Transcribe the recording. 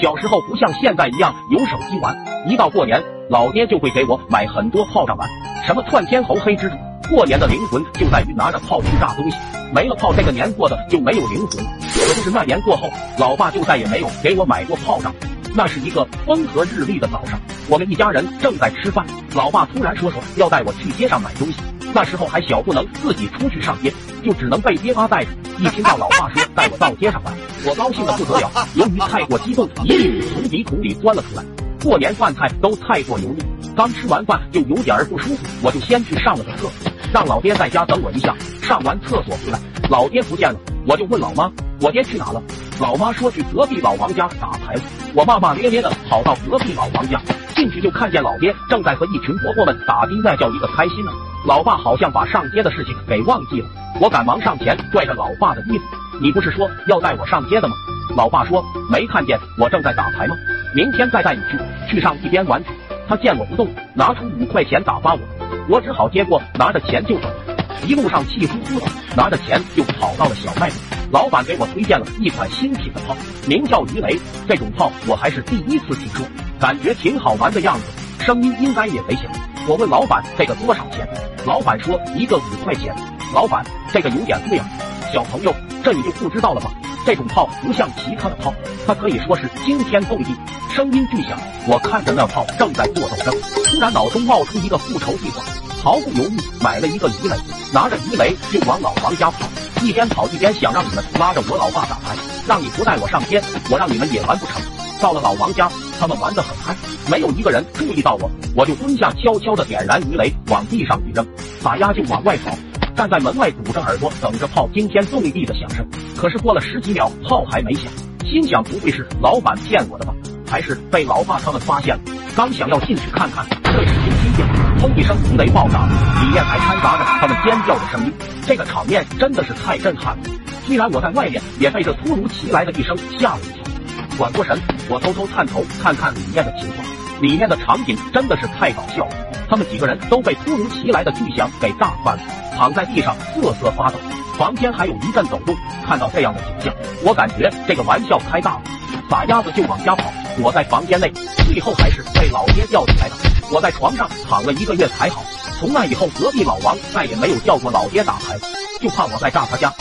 小时候不像现在一样有手机玩，一到过年，老爹就会给我买很多炮仗玩，什么窜天猴、黑蜘蛛。过年的灵魂就在于拿着炮去炸东西，没了炮，这个年过的就没有灵魂。可就是那年过后，老爸就再也没有给我买过炮仗。那是一个风和日丽的早上，我们一家人正在吃饭，老爸突然说说要带我去街上买东西。那时候还小，不能自己出去上街，就只能被爹妈带着。一听到老爸说带我到街上玩，我高兴的不得了。由于太过激动，一粒从鼻孔里钻了出来。过年饭菜都太过油腻，刚吃完饭就有点儿不舒服，我就先去上了个厕，让老爹在家等我一下。上完厕所回来，老爹不见了，我就问老妈，我爹去哪了？老妈说去隔壁老王家打牌了。我骂骂咧咧的跑到隔壁老王家，进去就看见老爹正在和一群婆婆们打的那叫一个开心啊。老爸好像把上街的事情给忘记了，我赶忙上前拽着老爸的衣服，你不是说要带我上街的吗？老爸说没看见我正在打牌吗？明天再带你去，去上一边玩。他见我不动，拿出五块钱打发我，我只好接过，拿着钱就走。一路上气呼呼的，拿着钱就跑到了小卖部。老板给我推荐了一款新品的炮，名叫鱼雷。这种炮我还是第一次听说，感觉挺好玩的样子，声音应该也贼响。我问老板这个多少钱，老板说一个五块钱。老板，这个有点贵啊。小朋友，这你就不知道了吧？这种炮不像其他的炮，它可以说是惊天动地，声音巨响。我看着那炮正在做斗争，突然脑中冒出一个复仇计划，毫不犹豫买了一个鱼雷，拿着鱼雷就往老王家跑。一边跑一边想让你们拉着我老爸打牌，让你不带我上天，我让你们也玩不成。到了老王家，他们玩得很嗨，没有一个人注意到我，我就蹲下悄悄的点燃鱼雷，往地上一扔，撒丫就往外跑。站在门外堵着耳朵等着炮惊天动地的响声。可是过了十几秒，炮还没响，心想不会是老板骗我的吧？还是被老爸他们发现了？刚想要进去看看，这时就听见砰一声鱼雷爆炸，里面还掺杂着他们尖叫的声音。这个场面真的是太震撼了。虽然我在外面，也被这突如其来的一声吓了一跳。转过神，我偷偷探头看看里面的情况，里面的场景真的是太搞笑了。他们几个人都被突如其来的巨响给炸翻了，躺在地上瑟瑟发抖，房间还有一阵抖动。看到这样的景象，我感觉这个玩笑开大了，撒丫子就往家跑。躲在房间内，最后还是被老爹叫起来的。我在床上躺了一个月才好。从那以后，隔壁老王再也没有叫过老爹打牌，就怕我再炸他家。